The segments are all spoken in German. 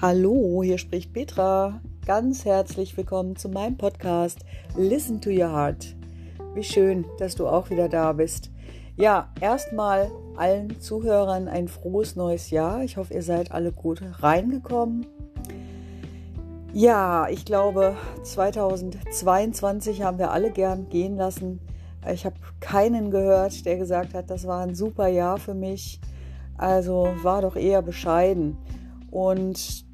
Hallo, hier spricht Petra. Ganz herzlich willkommen zu meinem Podcast Listen to Your Heart. Wie schön, dass du auch wieder da bist. Ja, erstmal allen Zuhörern ein frohes neues Jahr. Ich hoffe, ihr seid alle gut reingekommen. Ja, ich glaube, 2022 haben wir alle gern gehen lassen. Ich habe keinen gehört, der gesagt hat, das war ein super Jahr für mich. Also war doch eher bescheiden. Und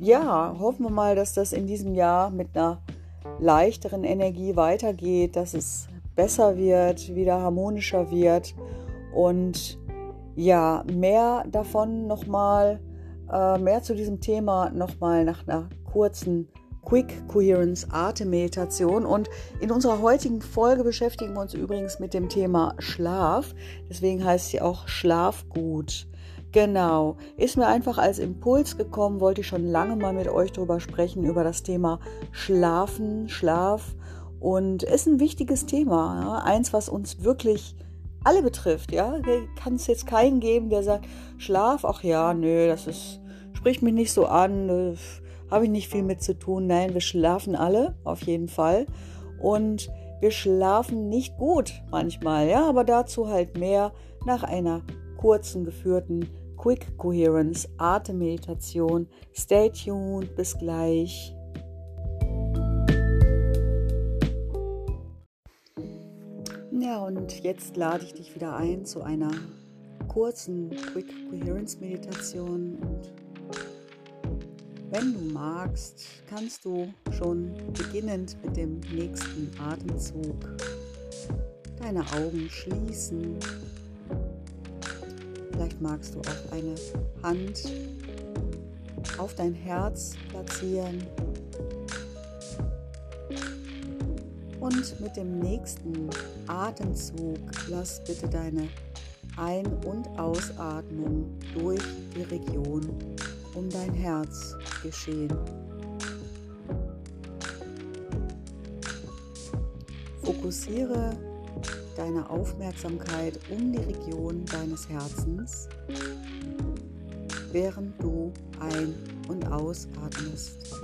ja, hoffen wir mal, dass das in diesem Jahr mit einer leichteren Energie weitergeht, dass es besser wird, wieder harmonischer wird und ja, mehr davon nochmal, äh, mehr zu diesem Thema nochmal nach einer kurzen Quick Coherence Atemmeditation. Und in unserer heutigen Folge beschäftigen wir uns übrigens mit dem Thema Schlaf. Deswegen heißt sie auch Schlafgut. Genau, ist mir einfach als Impuls gekommen, wollte ich schon lange mal mit euch darüber sprechen, über das Thema Schlafen, Schlaf. Und ist ein wichtiges Thema, ja? eins, was uns wirklich alle betrifft. Ja, kann es jetzt keinen geben, der sagt, Schlaf, ach ja, nö, das ist, spricht mich nicht so an, habe ich nicht viel mit zu tun. Nein, wir schlafen alle, auf jeden Fall. Und wir schlafen nicht gut manchmal, ja, aber dazu halt mehr nach einer kurzen geführten Quick Coherence Atemmeditation. Stay tuned, bis gleich. Ja, und jetzt lade ich dich wieder ein zu einer kurzen Quick Coherence Meditation. Und wenn du magst, kannst du schon beginnend mit dem nächsten Atemzug deine Augen schließen Vielleicht magst du auch eine Hand auf dein Herz platzieren. Und mit dem nächsten Atemzug lass bitte deine Ein- und Ausatmung durch die Region um dein Herz geschehen. Fokussiere deine Aufmerksamkeit um die Region deines Herzens, während du ein- und ausatmest.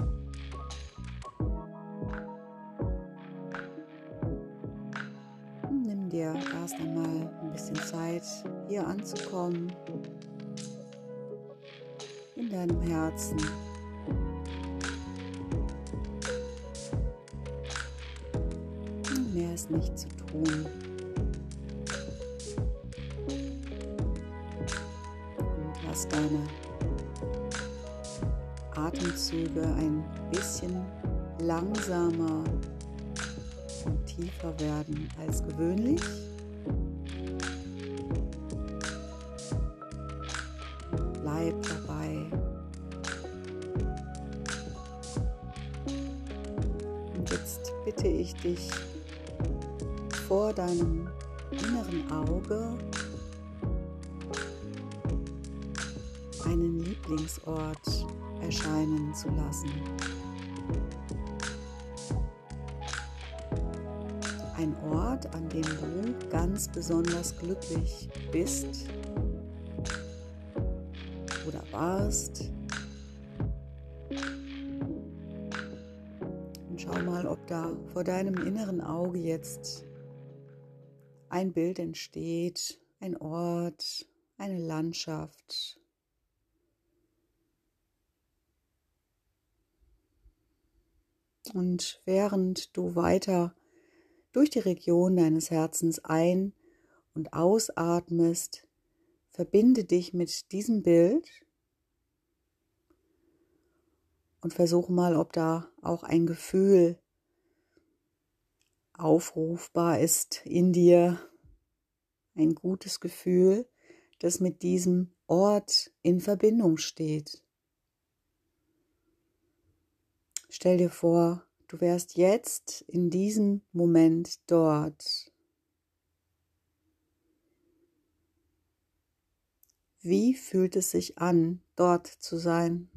Nimm dir erst einmal ein bisschen Zeit, hier anzukommen, in deinem Herzen. Mehr ist nicht zu tun. Bisschen langsamer und tiefer werden als gewöhnlich. Bleib dabei. Und jetzt bitte ich dich vor deinem inneren Auge einen Lieblingsort erscheinen zu lassen. Ein Ort, an dem du ganz besonders glücklich bist oder warst. Und schau mal, ob da vor deinem inneren Auge jetzt ein Bild entsteht, ein Ort, eine Landschaft, Und während du weiter durch die Region deines Herzens ein- und ausatmest, verbinde dich mit diesem Bild und versuche mal, ob da auch ein Gefühl aufrufbar ist in dir, ein gutes Gefühl, das mit diesem Ort in Verbindung steht. Stell dir vor, du wärst jetzt in diesem Moment dort. Wie fühlt es sich an, dort zu sein?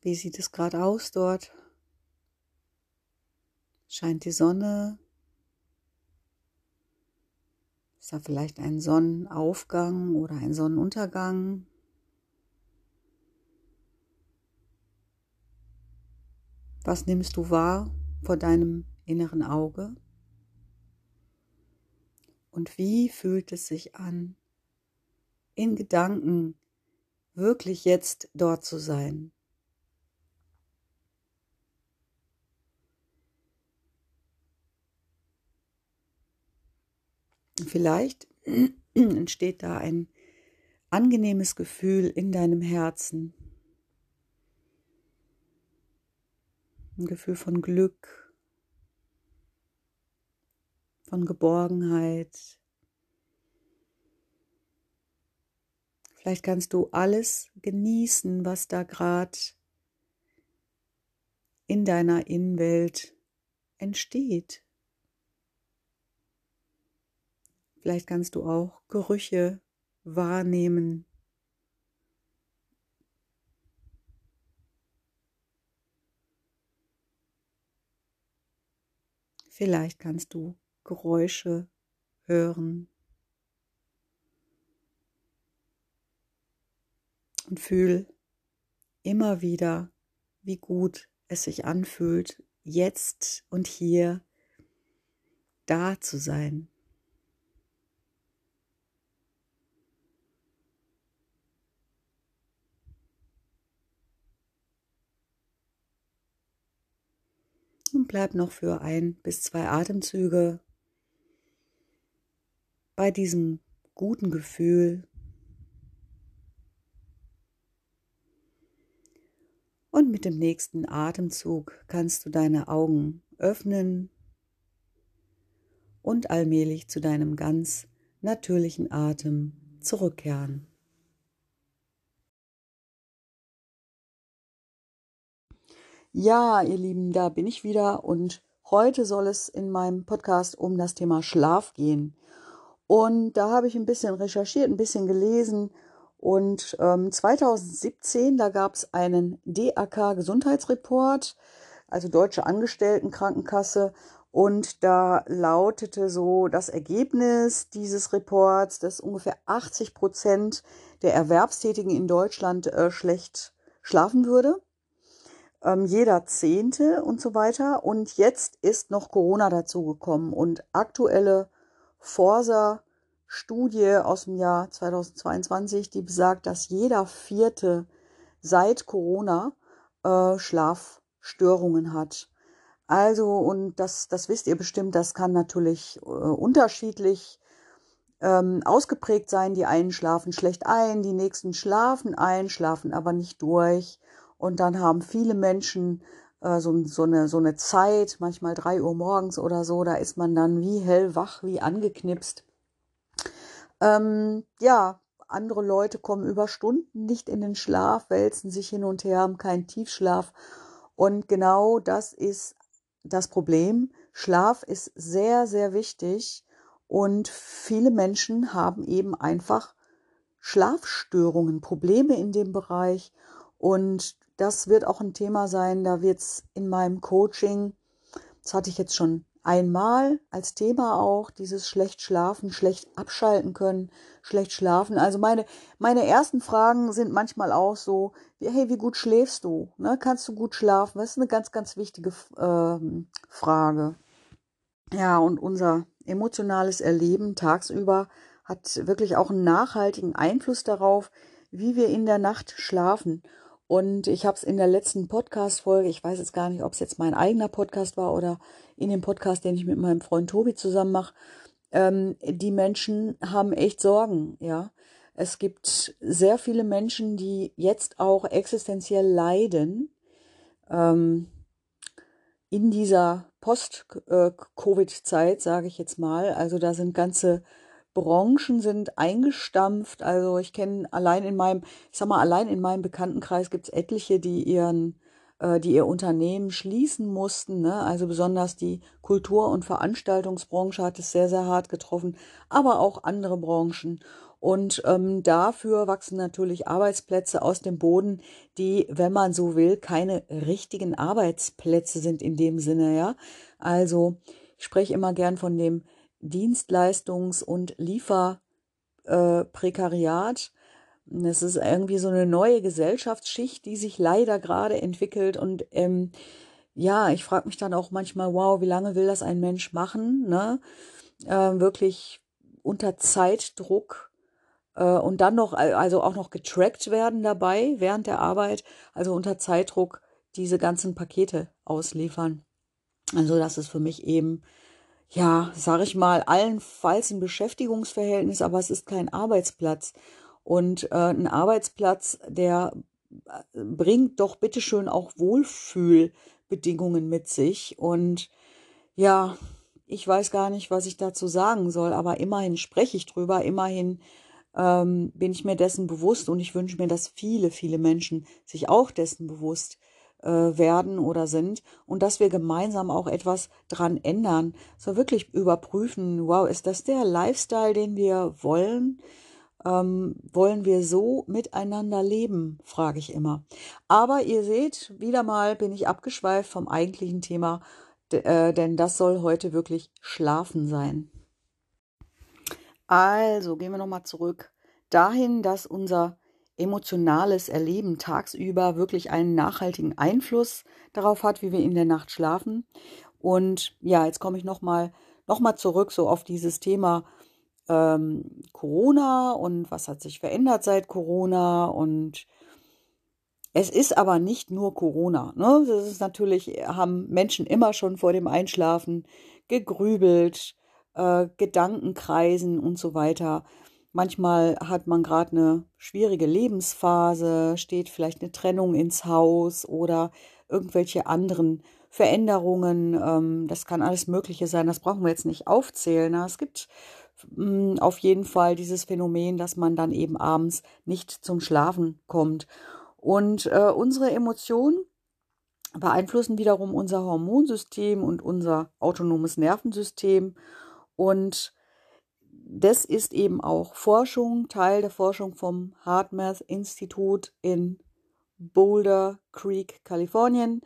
Wie sieht es gerade aus dort? Scheint die Sonne? Ist da vielleicht ein Sonnenaufgang oder ein Sonnenuntergang? Was nimmst du wahr vor deinem inneren Auge? Und wie fühlt es sich an, in Gedanken wirklich jetzt dort zu sein? Vielleicht entsteht da ein angenehmes Gefühl in deinem Herzen. Ein Gefühl von Glück, von Geborgenheit. Vielleicht kannst du alles genießen, was da gerade in deiner Innenwelt entsteht. Vielleicht kannst du auch Gerüche wahrnehmen. Vielleicht kannst du Geräusche hören. Und fühl immer wieder, wie gut es sich anfühlt, jetzt und hier da zu sein. und bleib noch für ein bis zwei Atemzüge bei diesem guten Gefühl. Und mit dem nächsten Atemzug kannst du deine Augen öffnen und allmählich zu deinem ganz natürlichen Atem zurückkehren. Ja, ihr Lieben, da bin ich wieder und heute soll es in meinem Podcast um das Thema Schlaf gehen. Und da habe ich ein bisschen recherchiert, ein bisschen gelesen und ähm, 2017, da gab es einen DAK Gesundheitsreport, also Deutsche Angestelltenkrankenkasse. Und da lautete so das Ergebnis dieses Reports, dass ungefähr 80 Prozent der Erwerbstätigen in Deutschland äh, schlecht schlafen würde ähm, jeder Zehnte und so weiter. Und jetzt ist noch Corona dazugekommen und aktuelle Forsa-Studie aus dem Jahr 2022, die besagt, dass jeder Vierte seit Corona äh, Schlafstörungen hat. Also, und das, das wisst ihr bestimmt, das kann natürlich äh, unterschiedlich ähm, ausgeprägt sein. Die einen schlafen schlecht ein, die nächsten schlafen ein, schlafen aber nicht durch. Und dann haben viele Menschen äh, so, so, eine, so eine Zeit, manchmal drei Uhr morgens oder so, da ist man dann wie hellwach, wie angeknipst. Ähm, ja, andere Leute kommen über Stunden nicht in den Schlaf, wälzen sich hin und her, haben keinen Tiefschlaf. Und genau das ist das Problem. Schlaf ist sehr, sehr wichtig. Und viele Menschen haben eben einfach Schlafstörungen, Probleme in dem Bereich. Und das wird auch ein Thema sein, da wird es in meinem Coaching, das hatte ich jetzt schon einmal als Thema auch, dieses schlecht schlafen, schlecht abschalten können, schlecht schlafen. Also meine, meine ersten Fragen sind manchmal auch so, wie, hey, wie gut schläfst du? Ne? Kannst du gut schlafen? Das ist eine ganz, ganz wichtige äh, Frage. Ja, und unser emotionales Erleben tagsüber hat wirklich auch einen nachhaltigen Einfluss darauf, wie wir in der Nacht schlafen. Und ich habe es in der letzten Podcast-Folge, ich weiß jetzt gar nicht, ob es jetzt mein eigener Podcast war oder in dem Podcast, den ich mit meinem Freund Tobi zusammen mache, ähm, die Menschen haben echt Sorgen, ja. Es gibt sehr viele Menschen, die jetzt auch existenziell leiden ähm, in dieser Post-Covid-Zeit, sage ich jetzt mal. Also da sind ganze Branchen sind eingestampft. Also ich kenne allein in meinem, ich sag mal, allein in meinem Bekanntenkreis gibt es etliche, die ihren, äh, die ihr Unternehmen schließen mussten. Ne? Also besonders die Kultur- und Veranstaltungsbranche hat es sehr, sehr hart getroffen, aber auch andere Branchen. Und ähm, dafür wachsen natürlich Arbeitsplätze aus dem Boden, die, wenn man so will, keine richtigen Arbeitsplätze sind in dem Sinne, ja. Also ich spreche immer gern von dem Dienstleistungs- und Lieferprekariat. Äh, es ist irgendwie so eine neue Gesellschaftsschicht, die sich leider gerade entwickelt. Und ähm, ja, ich frage mich dann auch manchmal, wow, wie lange will das ein Mensch machen? Ne? Äh, wirklich unter Zeitdruck äh, und dann noch, also auch noch getrackt werden dabei während der Arbeit, also unter Zeitdruck diese ganzen Pakete ausliefern. Also das ist für mich eben, ja, sage ich mal, allenfalls ein Beschäftigungsverhältnis, aber es ist kein Arbeitsplatz. Und äh, ein Arbeitsplatz, der äh, bringt doch bitteschön auch Wohlfühlbedingungen mit sich. Und ja, ich weiß gar nicht, was ich dazu sagen soll, aber immerhin spreche ich drüber, immerhin ähm, bin ich mir dessen bewusst und ich wünsche mir, dass viele, viele Menschen sich auch dessen bewusst äh, werden oder sind und dass wir gemeinsam auch etwas dran ändern. So wirklich überprüfen, wow, ist das der Lifestyle, den wir wollen? Ähm, wollen wir so miteinander leben, frage ich immer. Aber ihr seht, wieder mal bin ich abgeschweift vom eigentlichen Thema, äh, denn das soll heute wirklich Schlafen sein. Also gehen wir nochmal zurück dahin, dass unser emotionales Erleben tagsüber wirklich einen nachhaltigen Einfluss darauf hat, wie wir in der Nacht schlafen. Und ja, jetzt komme ich nochmal noch mal zurück so auf dieses Thema ähm, Corona und was hat sich verändert seit Corona und es ist aber nicht nur Corona. Ne? Das ist natürlich, haben Menschen immer schon vor dem Einschlafen gegrübelt, äh, Gedankenkreisen und so weiter. Manchmal hat man gerade eine schwierige Lebensphase, steht vielleicht eine Trennung ins Haus oder irgendwelche anderen Veränderungen. Ähm, das kann alles Mögliche sein. Das brauchen wir jetzt nicht aufzählen. Es gibt mh, mm, auf jeden Fall dieses Phänomen, dass man dann eben abends nicht zum Schlafen kommt. Und äh, unsere Emotionen beeinflussen wiederum unser Hormonsystem und unser autonomes Nervensystem. Und das ist eben auch Forschung, Teil der Forschung vom HeartMath Institut in Boulder Creek, Kalifornien.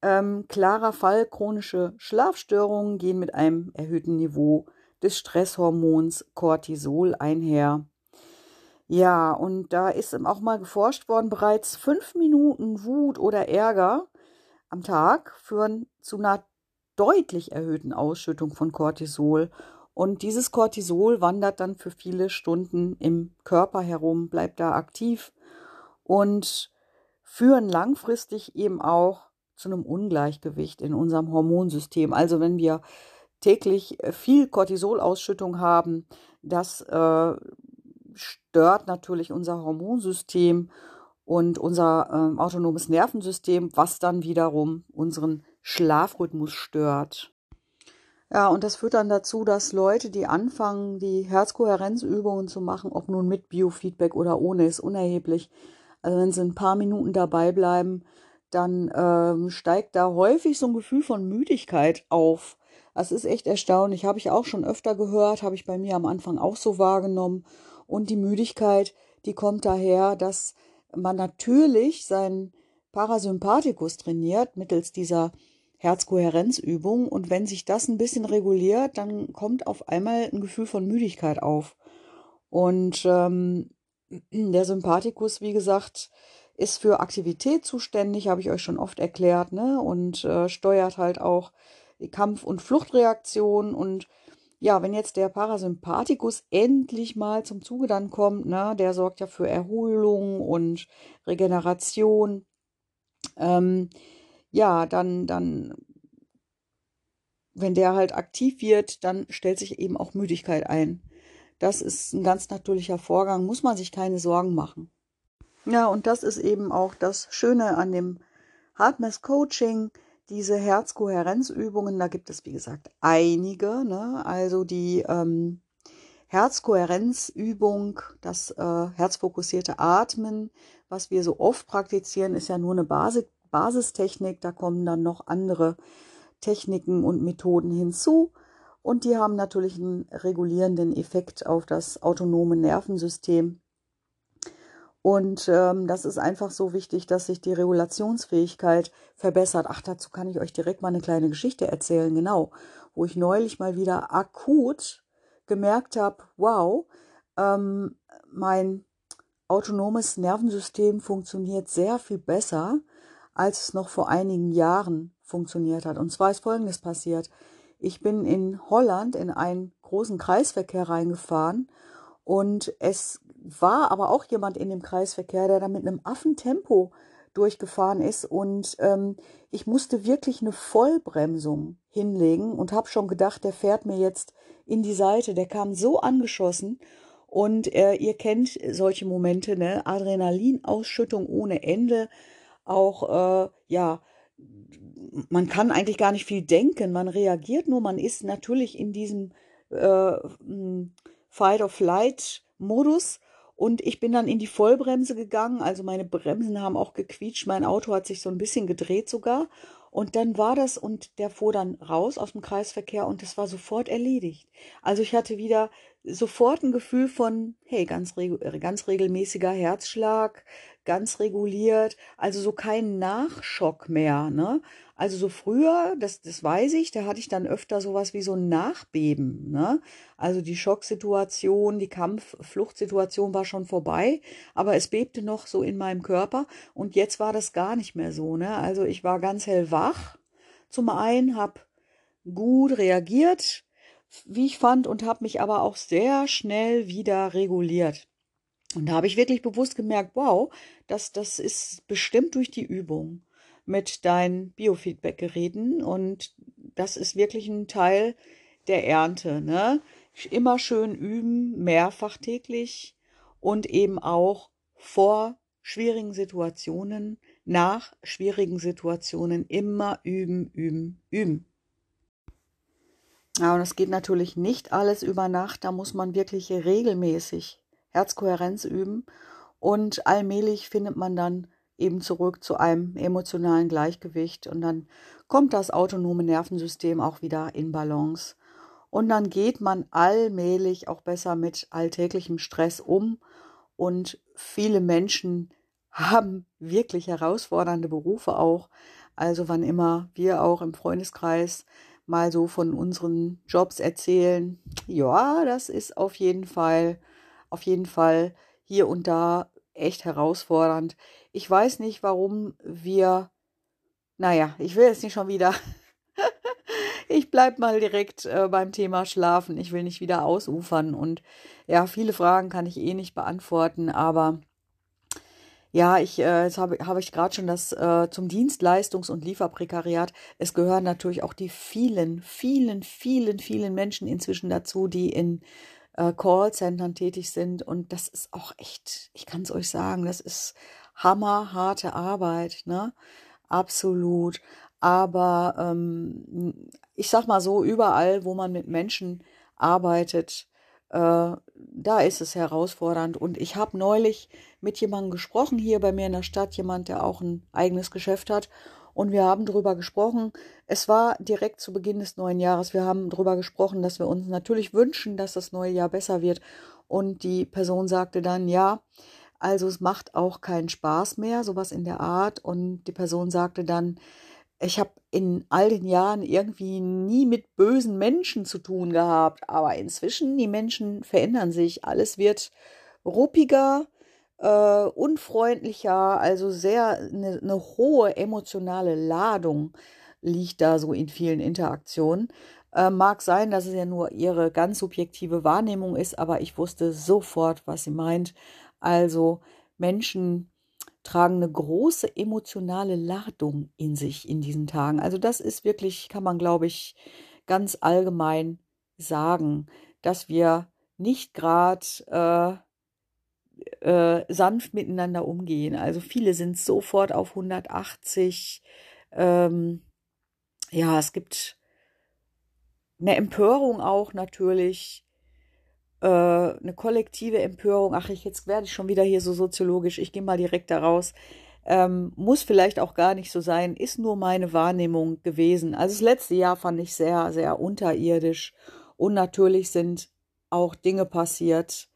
Ähm, klarer Fall, chronische Schlafstörungen gehen mit einem erhöhten Niveau des Stresshormons Cortisol einher. Ja, und da ist auch mal geforscht worden, bereits fünf Minuten Wut oder Ärger am Tag führen zu einer deutlich erhöhten Ausschüttung von Cortisol. Und dieses Cortisol wandert dann für viele Stunden im Körper herum, bleibt da aktiv und führen langfristig eben auch zu einem Ungleichgewicht in unserem Hormonsystem. Also wenn wir täglich viel Cortisolausschüttung haben, das äh, stört natürlich unser Hormonsystem und unser äh, autonomes Nervensystem, was dann wiederum unseren Schlafrhythmus stört. Ja, und das führt dann dazu, dass Leute, die anfangen, die Herzkohärenzübungen zu machen, ob nun mit Biofeedback oder ohne, ist unerheblich. Also wenn sie ein paar Minuten dabei bleiben, dann ähm, steigt da häufig so ein Gefühl von Müdigkeit auf. Das ist echt erstaunlich. Habe ich auch schon öfter gehört, habe ich bei mir am Anfang auch so wahrgenommen. Und die Müdigkeit, die kommt daher, dass man natürlich seinen Parasympathikus trainiert mittels dieser Herzkohärenzübung. Und wenn sich das ein bisschen reguliert, dann kommt auf einmal ein Gefühl von Müdigkeit auf. Und ähm, der Sympathikus, wie gesagt, ist für Aktivität zuständig, habe ich euch schon oft erklärt, ne? Und äh, steuert halt auch die Kampf- und Fluchtreaktion und ja, wenn jetzt der Parasympathikus endlich mal zum Zuge dann kommt, ne, der sorgt ja für Erholung und Regeneration. Ähm, ja, dann, dann, wenn der halt aktiv wird, dann stellt sich eben auch Müdigkeit ein. Das ist ein ganz natürlicher Vorgang, muss man sich keine Sorgen machen. Ja, und das ist eben auch das Schöne an dem Hardness Coaching diese Herzkohärenzübungen, da gibt es wie gesagt einige, ne? also die ähm, Herzkohärenzübung, das äh, herzfokussierte Atmen, was wir so oft praktizieren, ist ja nur eine Basis Basistechnik, da kommen dann noch andere Techniken und Methoden hinzu und die haben natürlich einen regulierenden Effekt auf das autonome Nervensystem. Und ähm, das ist einfach so wichtig, dass sich die Regulationsfähigkeit verbessert. Ach, dazu kann ich euch direkt mal eine kleine Geschichte erzählen, genau. wo ich neulich mal wieder akut gemerkt habe, wow, ähm, mein autonomes Nervensystem funktioniert sehr viel besser, als es noch vor einigen Jahren funktioniert hat. Und zwar ist Folgendes passiert. Ich bin in Holland in einen großen Kreisverkehr reingefahren und es war aber auch jemand in dem Kreisverkehr, der da mit einem Affentempo durchgefahren ist und ähm, ich musste wirklich eine Vollbremsung hinlegen und habe schon gedacht, der fährt mir jetzt in die Seite. Der kam so angeschossen und äh, ihr kennt solche Momente, ne? Adrenalinausschüttung ohne Ende, auch äh, ja man kann eigentlich gar nicht viel denken, man reagiert nur, man ist natürlich in diesem äh, Fight-of-Flight-Modus und ich bin dann in die Vollbremse gegangen, also meine Bremsen haben auch gequietscht, mein Auto hat sich so ein bisschen gedreht sogar. Und dann war das und der fuhr dann raus aus dem Kreisverkehr und das war sofort erledigt. Also ich hatte wieder sofort ein Gefühl von, hey, ganz, ganz regelmäßiger Herzschlag, ganz reguliert, also so kein Nachschock mehr, ne? Also so früher, das, das weiß ich, da hatte ich dann öfter sowas wie so ein Nachbeben. Ne? Also die Schocksituation, die Kampffluchtsituation war schon vorbei, aber es bebte noch so in meinem Körper und jetzt war das gar nicht mehr so. Ne? Also ich war ganz hellwach. Zum einen habe gut reagiert, wie ich fand, und habe mich aber auch sehr schnell wieder reguliert. Und da habe ich wirklich bewusst gemerkt, wow, das, das ist bestimmt durch die Übung mit deinen Biofeedback-Geräten und das ist wirklich ein Teil der Ernte. Ne? Immer schön üben, mehrfach täglich und eben auch vor schwierigen Situationen, nach schwierigen Situationen immer üben, üben, üben. Ja, und es geht natürlich nicht alles über Nacht, da muss man wirklich regelmäßig Herzkohärenz üben und allmählich findet man dann eben zurück zu einem emotionalen Gleichgewicht und dann kommt das autonome Nervensystem auch wieder in Balance. Und dann geht man allmählich auch besser mit alltäglichem Stress um und viele Menschen haben wirklich herausfordernde Berufe auch. Also wann immer wir auch im Freundeskreis mal so von unseren Jobs erzählen, ja, das ist auf jeden Fall, auf jeden Fall hier und da echt herausfordernd. Ich weiß nicht, warum wir, naja, ich will jetzt nicht schon wieder. ich bleib mal direkt äh, beim Thema Schlafen. Ich will nicht wieder ausufern und ja, viele Fragen kann ich eh nicht beantworten, aber ja, ich, äh, jetzt habe hab ich gerade schon das äh, zum Dienstleistungs- und Lieferprekariat. Es gehören natürlich auch die vielen, vielen, vielen, vielen Menschen inzwischen dazu, die in äh, Callcentern tätig sind. Und das ist auch echt, ich kann es euch sagen, das ist hammerharte Arbeit, ne? Absolut. Aber ähm, ich sag mal so, überall, wo man mit Menschen arbeitet, äh, da ist es herausfordernd. Und ich habe neulich mit jemandem gesprochen hier bei mir in der Stadt, jemand, der auch ein eigenes Geschäft hat und wir haben darüber gesprochen. Es war direkt zu Beginn des neuen Jahres. Wir haben darüber gesprochen, dass wir uns natürlich wünschen, dass das neue Jahr besser wird. Und die Person sagte dann, ja, also es macht auch keinen Spaß mehr, sowas in der Art. Und die Person sagte dann, ich habe in all den Jahren irgendwie nie mit bösen Menschen zu tun gehabt, aber inzwischen die Menschen verändern sich, alles wird ruppiger, äh, unfreundlicher, also sehr eine, eine hohe emotionale Ladung liegt da so in vielen Interaktionen. Äh, mag sein, dass es ja nur ihre ganz subjektive Wahrnehmung ist, aber ich wusste sofort, was sie meint. Also Menschen tragen eine große emotionale Ladung in sich in diesen Tagen. Also das ist wirklich, kann man glaube ich ganz allgemein sagen, dass wir nicht gerade äh, äh, sanft miteinander umgehen. Also viele sind sofort auf 180. Ähm, ja, es gibt eine Empörung auch natürlich, äh, eine kollektive Empörung. Ach, ich, jetzt werde ich schon wieder hier so soziologisch. Ich gehe mal direkt da raus. Ähm, muss vielleicht auch gar nicht so sein, ist nur meine Wahrnehmung gewesen. Also das letzte Jahr fand ich sehr, sehr unterirdisch und natürlich sind auch Dinge passiert,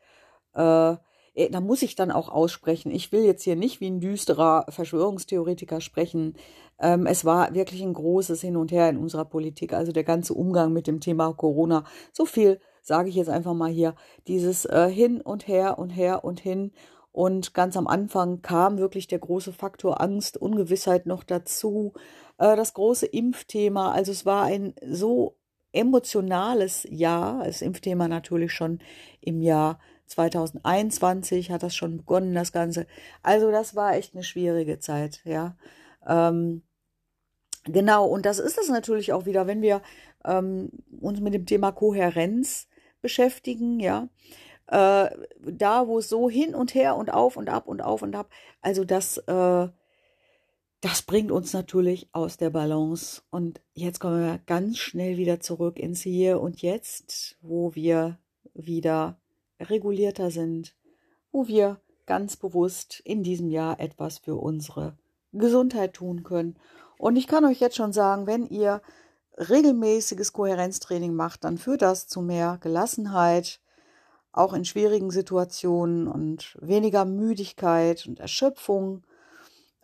äh, äh, da muss ich dann auch aussprechen. Ich will jetzt hier nicht wie ein düsterer Verschwörungstheoretiker sprechen. Ähm, es war wirklich ein großes Hin und Her in unserer Politik, also der ganze Umgang mit dem Thema Corona. So viel sage ich jetzt einfach mal hier. Dieses äh, Hin und Her und Her und Hin. Und ganz am Anfang kam wirklich der große Faktor Angst, Ungewissheit noch dazu. Äh, das große Impfthema. Also es war ein so emotionales Jahr. Das Impfthema natürlich schon im Jahr 2021 hat das schon begonnen, das Ganze. Also das war echt eine schwierige Zeit, ja. Ähm, genau, und das ist es natürlich auch wieder, wenn wir ähm, uns mit dem Thema Kohärenz beschäftigen, ja. Äh, da, wo es so hin und her und auf und ab und auf und ab, also das, äh, das bringt uns natürlich aus der Balance. Und jetzt kommen wir ganz schnell wieder zurück ins Hier und Jetzt, wo wir wieder regulierter sind, wo wir ganz bewusst in diesem Jahr etwas für unsere Gesundheit tun können. Und ich kann euch jetzt schon sagen, wenn ihr regelmäßiges Kohärenztraining macht, dann führt das zu mehr Gelassenheit, auch in schwierigen Situationen und weniger Müdigkeit und Erschöpfung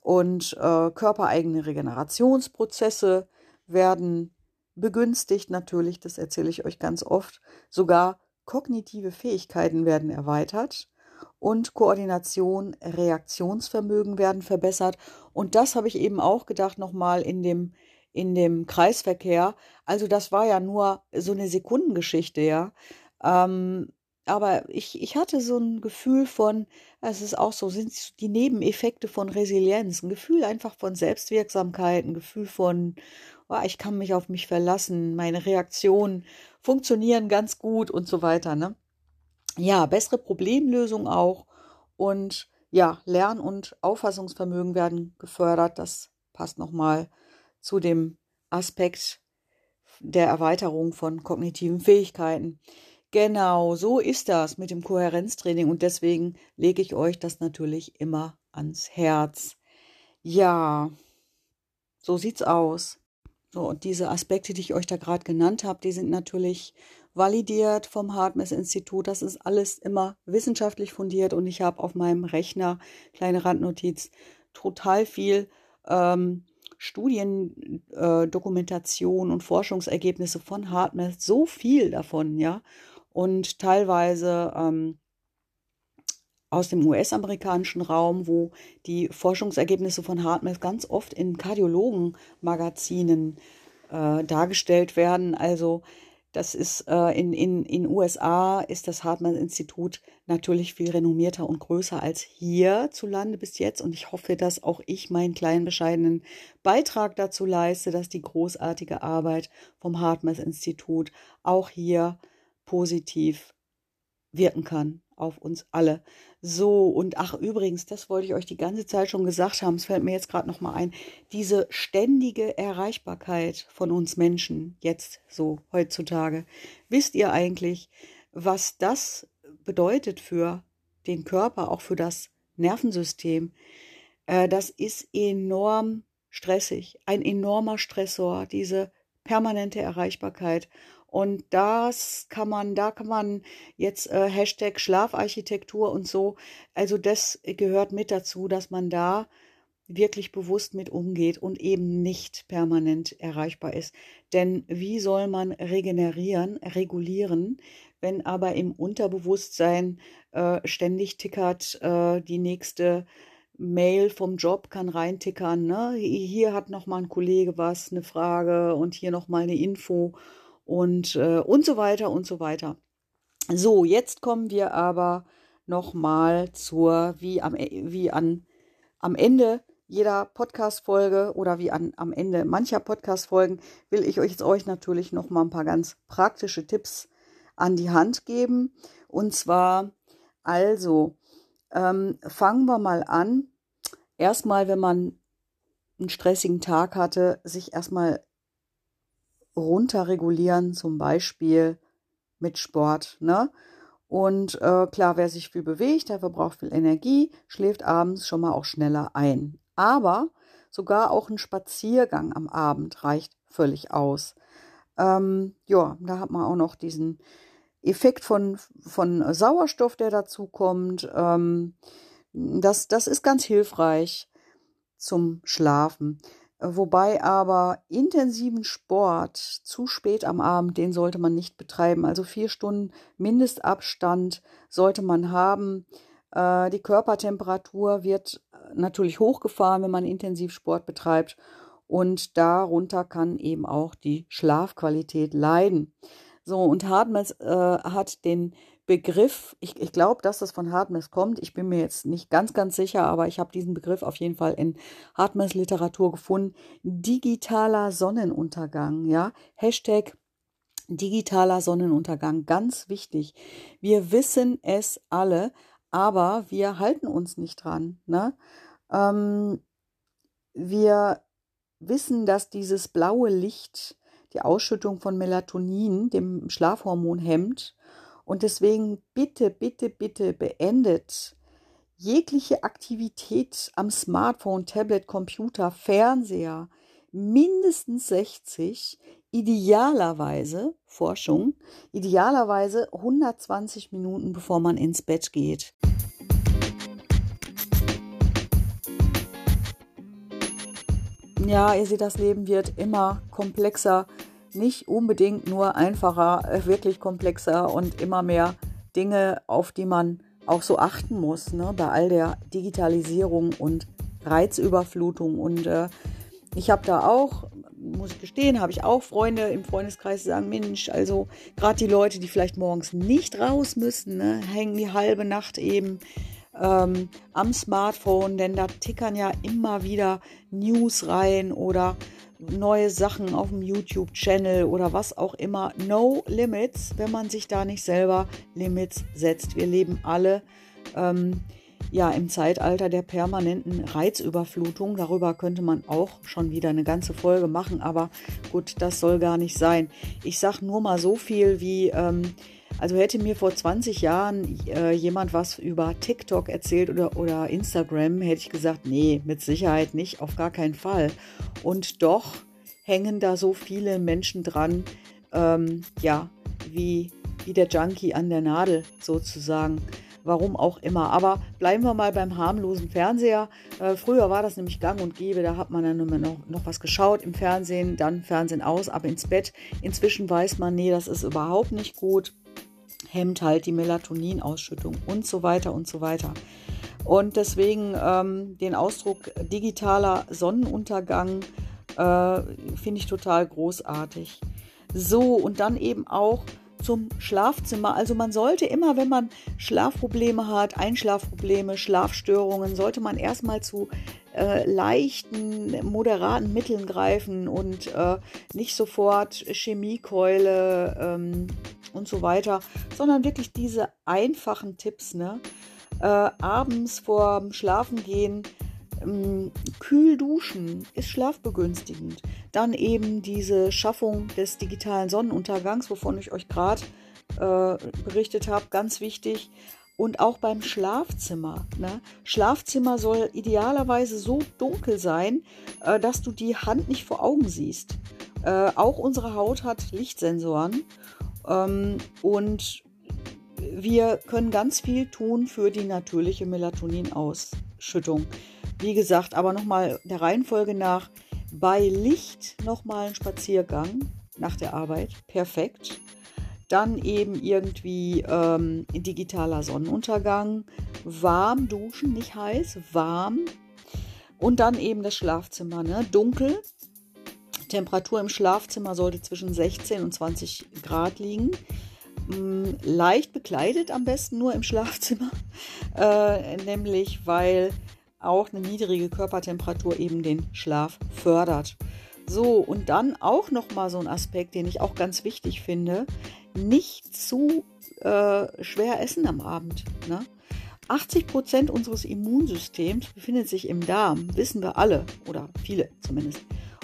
und äh, körpereigene Regenerationsprozesse werden begünstigt natürlich, das erzähle ich euch ganz oft, sogar kognitive Fähigkeiten werden erweitert und Koordination, Reaktionsvermögen werden verbessert. Und das habe ich eben auch gedacht nochmal in dem, in dem Kreisverkehr. Also das war ja nur so eine Sekundengeschichte, ja. Ähm, aber ich, ich hatte so ein Gefühl von, es ist auch so, sind die Nebeneffekte von Resilienz, ein Gefühl einfach von Selbstwirksamkeit, ein Gefühl von, oh, ich kann mich auf mich verlassen, meine Reaktionen funktionieren ganz gut und so weiter. Ne? Ja, bessere Problemlösung auch und ja, Lern- und Auffassungsvermögen werden gefördert. Das passt nochmal zu dem Aspekt der Erweiterung von kognitiven Fähigkeiten. Genau, so ist das mit dem Kohärenztraining und deswegen lege ich euch das natürlich immer ans Herz. Ja, so sieht's aus. So, und diese Aspekte, die ich euch da gerade genannt habe, die sind natürlich validiert vom Hartmess-Institut. Das ist alles immer wissenschaftlich fundiert und ich habe auf meinem Rechner, kleine Randnotiz, total viel ähm, Studien, äh, und Forschungsergebnisse von Hartmess, so viel davon, ja und teilweise ähm, aus dem US-amerikanischen Raum, wo die Forschungsergebnisse von Hartmouth ganz oft in Kardiologenmagazinen äh, dargestellt werden. Also das ist äh, in in in USA ist das Hartmann-Institut natürlich viel renommierter und größer als hierzulande bis jetzt. Und ich hoffe, dass auch ich meinen kleinen bescheidenen Beitrag dazu leiste, dass die großartige Arbeit vom Hartmann-Institut auch hier positiv wirken kann auf uns alle. So, und ach, übrigens, das wollte ich euch die ganze Zeit schon gesagt haben, es fällt mir jetzt gerade nochmal ein, diese ständige Erreichbarkeit von uns Menschen, jetzt so heutzutage. Wisst ihr eigentlich, was das bedeutet für den Körper, auch für das Nervensystem? Äh, das ist enorm stressig, ein enormer Stressor, diese permanente Erreichbarkeit. Und das kann man, da kann man jetzt äh, Hashtag Schlafarchitektur und so, also das gehört mit dazu, dass man da wirklich bewusst mit umgeht und eben nicht permanent erreichbar ist. Denn wie soll man regenerieren, regulieren, wenn aber im Unterbewusstsein äh, ständig tickert äh, die nächste Mail vom Job kann reintickern. Ne? Hier hat noch mal ein Kollege was, eine Frage und hier noch mal eine Info und, äh, und so weiter und so weiter. So, jetzt kommen wir aber nochmal zur, wie, am, wie an, am Ende jeder Podcast-Folge oder wie an, am Ende mancher Podcast-Folgen will ich euch jetzt euch natürlich noch mal ein paar ganz praktische Tipps an die Hand geben. Und zwar, also, ähm, fangen wir mal an. Erstmal, wenn man einen stressigen Tag hatte, sich erstmal runterregulieren, zum Beispiel mit Sport. Ne? Und äh, klar, wer sich viel bewegt, der verbraucht viel Energie, schläft abends schon mal auch schneller ein. Aber sogar auch ein Spaziergang am Abend reicht völlig aus. Ähm, ja, da hat man auch noch diesen Effekt von, von Sauerstoff, der dazu kommt. Ähm, das, das ist ganz hilfreich zum Schlafen. Wobei aber intensiven Sport zu spät am Abend, den sollte man nicht betreiben. Also vier Stunden Mindestabstand sollte man haben. Äh, die Körpertemperatur wird natürlich hochgefahren, wenn man Intensivsport betreibt. Und darunter kann eben auch die Schlafqualität leiden. So, und Hardmess äh, hat den Begriff, ich, ich glaube, dass das von Hardmess kommt. Ich bin mir jetzt nicht ganz, ganz sicher, aber ich habe diesen Begriff auf jeden Fall in Hardmess Literatur gefunden. Digitaler Sonnenuntergang, ja. Hashtag digitaler Sonnenuntergang, ganz wichtig. Wir wissen es alle, aber wir halten uns nicht dran. Ne? Ähm, wir wissen, dass dieses blaue Licht die Ausschüttung von Melatonin, dem Schlafhormon, hemmt. Und deswegen bitte, bitte, bitte beendet jegliche Aktivität am Smartphone, Tablet, Computer, Fernseher mindestens 60, idealerweise, Forschung, idealerweise 120 Minuten, bevor man ins Bett geht. Ja, ihr seht, das Leben wird immer komplexer, nicht unbedingt nur einfacher, äh, wirklich komplexer und immer mehr Dinge, auf die man auch so achten muss, ne, bei all der Digitalisierung und Reizüberflutung. Und äh, ich habe da auch, muss ich gestehen, habe ich auch Freunde im Freundeskreis, die sagen, Mensch, also gerade die Leute, die vielleicht morgens nicht raus müssen, ne, hängen die halbe Nacht eben ähm, am Smartphone, denn da tickern ja immer wieder News rein oder neue Sachen auf dem YouTube-Channel oder was auch immer. No Limits, wenn man sich da nicht selber Limits setzt. Wir leben alle ähm, ja im Zeitalter der permanenten Reizüberflutung. Darüber könnte man auch schon wieder eine ganze Folge machen, aber gut, das soll gar nicht sein. Ich sage nur mal so viel wie ähm, also hätte mir vor 20 Jahren äh, jemand was über TikTok erzählt oder, oder Instagram, hätte ich gesagt, nee, mit Sicherheit nicht, auf gar keinen Fall. Und doch hängen da so viele Menschen dran, ähm, ja, wie, wie der Junkie an der Nadel sozusagen. Warum auch immer. Aber bleiben wir mal beim harmlosen Fernseher. Äh, früher war das nämlich gang und gäbe, da hat man dann immer noch, noch was geschaut im Fernsehen, dann Fernsehen aus, ab ins Bett. Inzwischen weiß man, nee, das ist überhaupt nicht gut hemmt halt die Melatoninausschüttung und so weiter und so weiter. Und deswegen ähm, den Ausdruck digitaler Sonnenuntergang äh, finde ich total großartig. So, und dann eben auch zum Schlafzimmer. Also man sollte immer, wenn man Schlafprobleme hat, Einschlafprobleme, Schlafstörungen, sollte man erstmal zu äh, leichten, moderaten Mitteln greifen und äh, nicht sofort Chemiekeule ähm, und so weiter, sondern wirklich diese einfachen Tipps. Ne? Äh, abends vorm Schlafengehen ähm, kühl duschen ist schlafbegünstigend. Dann eben diese Schaffung des digitalen Sonnenuntergangs, wovon ich euch gerade äh, berichtet habe, ganz wichtig. Und auch beim Schlafzimmer. Ne? Schlafzimmer soll idealerweise so dunkel sein, äh, dass du die Hand nicht vor Augen siehst. Äh, auch unsere Haut hat Lichtsensoren ähm, und wir können ganz viel tun für die natürliche Melatoninausschüttung. Wie gesagt, aber nochmal der Reihenfolge nach, bei Licht nochmal ein Spaziergang nach der Arbeit, perfekt. Dann eben irgendwie ähm, digitaler Sonnenuntergang, warm duschen, nicht heiß, warm. Und dann eben das Schlafzimmer, ne? dunkel. Temperatur im Schlafzimmer sollte zwischen 16 und 20 Grad liegen. Mm, leicht bekleidet am besten nur im Schlafzimmer, äh, nämlich weil auch eine niedrige Körpertemperatur eben den Schlaf fördert. So, und dann auch nochmal so ein Aspekt, den ich auch ganz wichtig finde, nicht zu äh, schwer essen am Abend. Ne? 80 Prozent unseres Immunsystems befindet sich im Darm, wissen wir alle oder viele zumindest.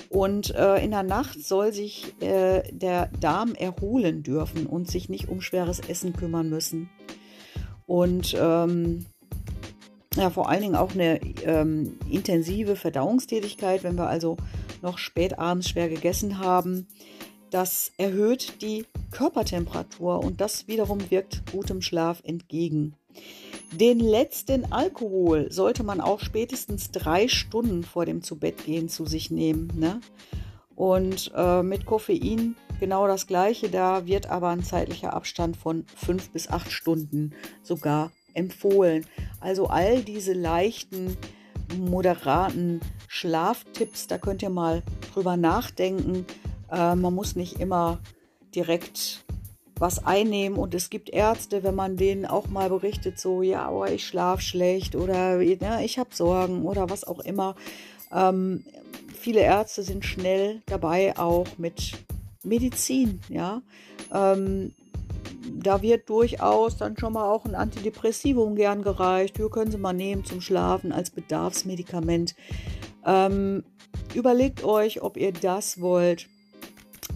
Und äh, in der Nacht soll sich äh, der Darm erholen dürfen und sich nicht um schweres Essen kümmern müssen. Und ähm, ja, vor allen Dingen auch eine ähm, intensive Verdauungstätigkeit, wenn wir also noch spät abends schwer gegessen haben, das erhöht die Körpertemperatur und das wiederum wirkt gutem Schlaf entgegen. Den letzten Alkohol sollte man auch spätestens drei Stunden vor dem Zubettgehen zu sich nehmen. Ne? Und äh, mit Koffein genau das gleiche. Da wird aber ein zeitlicher Abstand von fünf bis acht Stunden sogar empfohlen. Also all diese leichten, moderaten Schlaftipps, da könnt ihr mal drüber nachdenken. Äh, man muss nicht immer direkt was einnehmen und es gibt Ärzte, wenn man denen auch mal berichtet, so ja, aber ich schlafe schlecht oder ja, ich habe Sorgen oder was auch immer. Ähm, viele Ärzte sind schnell dabei auch mit Medizin, ja. Ähm, da wird durchaus dann schon mal auch ein Antidepressivum gern gereicht. Hier können Sie mal nehmen zum Schlafen als Bedarfsmedikament. Ähm, überlegt euch, ob ihr das wollt.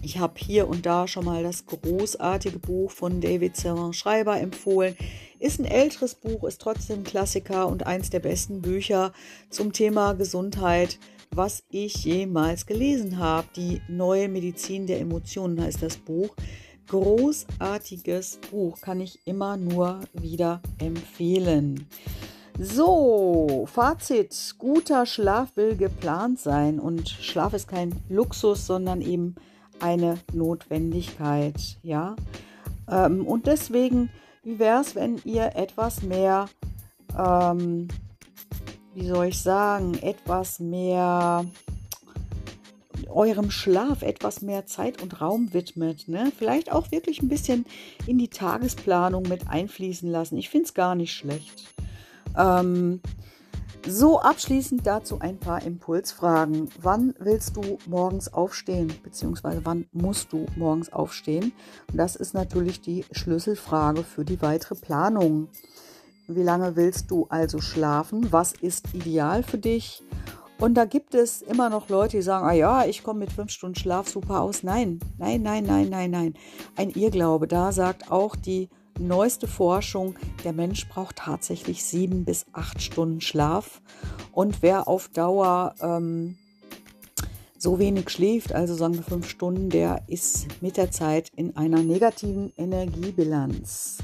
Ich habe hier und da schon mal das großartige Buch von David Serran Schreiber empfohlen. Ist ein älteres Buch, ist trotzdem Klassiker und eins der besten Bücher zum Thema Gesundheit, was ich jemals gelesen habe. Die neue Medizin der Emotionen heißt das Buch. Großartiges Buch, kann ich immer nur wieder empfehlen. So, Fazit. Guter Schlaf will geplant sein und Schlaf ist kein Luxus, sondern eben eine Notwendigkeit, ja. Ähm, und deswegen, wie wäre es, wenn ihr etwas mehr, ähm, wie soll ich sagen, etwas mehr eurem Schlaf etwas mehr Zeit und Raum widmet. Ne? Vielleicht auch wirklich ein bisschen in die Tagesplanung mit einfließen lassen. Ich finde es gar nicht schlecht. Ähm, so, abschließend dazu ein paar Impulsfragen. Wann willst du morgens aufstehen? Beziehungsweise wann musst du morgens aufstehen? Das ist natürlich die Schlüsselfrage für die weitere Planung. Wie lange willst du also schlafen? Was ist ideal für dich? Und da gibt es immer noch Leute, die sagen, ah ja, ich komme mit fünf Stunden Schlaf super aus. Nein, nein, nein, nein, nein, nein. Ein Irrglaube. Da sagt auch die neueste Forschung, der Mensch braucht tatsächlich sieben bis acht Stunden Schlaf. Und wer auf Dauer ähm, so wenig schläft, also sagen wir fünf Stunden, der ist mit der Zeit in einer negativen Energiebilanz.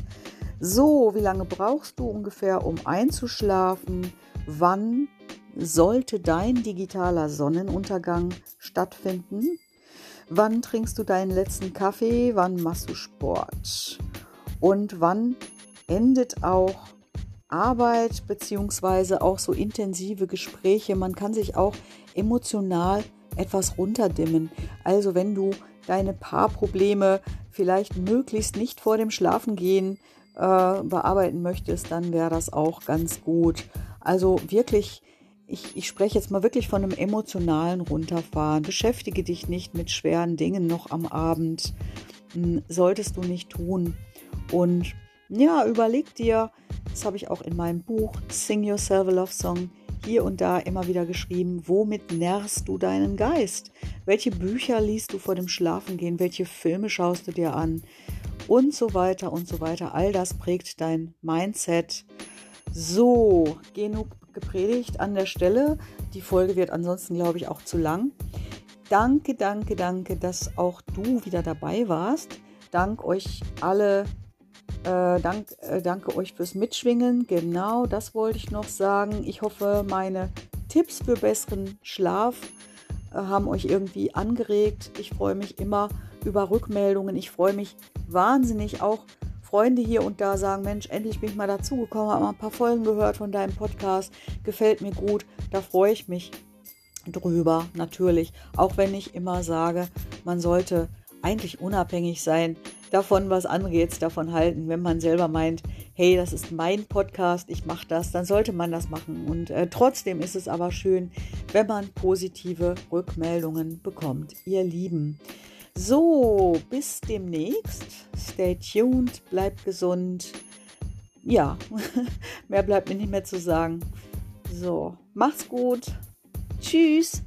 So, wie lange brauchst du ungefähr, um einzuschlafen? Wann sollte dein digitaler Sonnenuntergang stattfinden? Wann trinkst du deinen letzten Kaffee? Wann machst du Sport? und wann endet auch Arbeit beziehungsweise auch so intensive Gespräche. Man kann sich auch emotional etwas runterdimmen. Also wenn du deine Paarprobleme vielleicht möglichst nicht vor dem Schlafengehen äh, bearbeiten möchtest, dann wäre das auch ganz gut. Also wirklich, ich, ich spreche jetzt mal wirklich von einem emotionalen Runterfahren. Beschäftige dich nicht mit schweren Dingen noch am Abend. Hm, solltest du nicht tun. Und ja, überleg dir, das habe ich auch in meinem Buch Sing Yourself a Love Song hier und da immer wieder geschrieben, womit nährst du deinen Geist? Welche Bücher liest du vor dem Schlafengehen? Welche Filme schaust du dir an? Und so weiter und so weiter. All das prägt dein Mindset. So, genug gepredigt an der Stelle. Die Folge wird ansonsten, glaube ich, auch zu lang. Danke, danke, danke, dass auch du wieder dabei warst. Dank euch alle äh, dank, äh, danke euch fürs Mitschwingen. Genau, das wollte ich noch sagen. Ich hoffe, meine Tipps für besseren Schlaf äh, haben euch irgendwie angeregt. Ich freue mich immer über Rückmeldungen. Ich freue mich wahnsinnig auch. Freunde hier und da sagen, Mensch, endlich bin ich mal dazugekommen, habe mal ein paar Folgen gehört von deinem Podcast, gefällt mir gut, da freue ich mich drüber, natürlich. Auch wenn ich immer sage, man sollte eigentlich unabhängig sein davon, was andere jetzt davon halten. Wenn man selber meint, hey, das ist mein Podcast, ich mache das, dann sollte man das machen. Und äh, trotzdem ist es aber schön, wenn man positive Rückmeldungen bekommt. Ihr Lieben. So, bis demnächst. Stay tuned, bleibt gesund. Ja, mehr bleibt mir nicht mehr zu sagen. So, macht's gut. Tschüss.